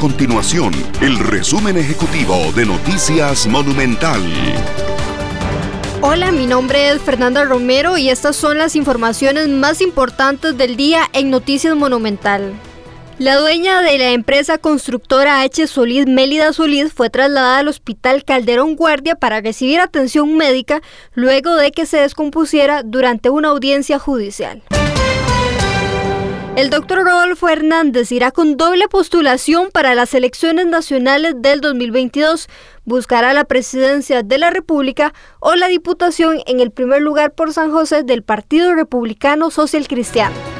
continuación el resumen ejecutivo de Noticias Monumental. Hola, mi nombre es Fernanda Romero y estas son las informaciones más importantes del día en Noticias Monumental. La dueña de la empresa constructora H. Solís, Mélida Solís, fue trasladada al Hospital Calderón Guardia para recibir atención médica luego de que se descompusiera durante una audiencia judicial. El doctor Rodolfo Hernández irá con doble postulación para las elecciones nacionales del 2022. Buscará la presidencia de la República o la diputación en el primer lugar por San José del Partido Republicano Social Cristiano.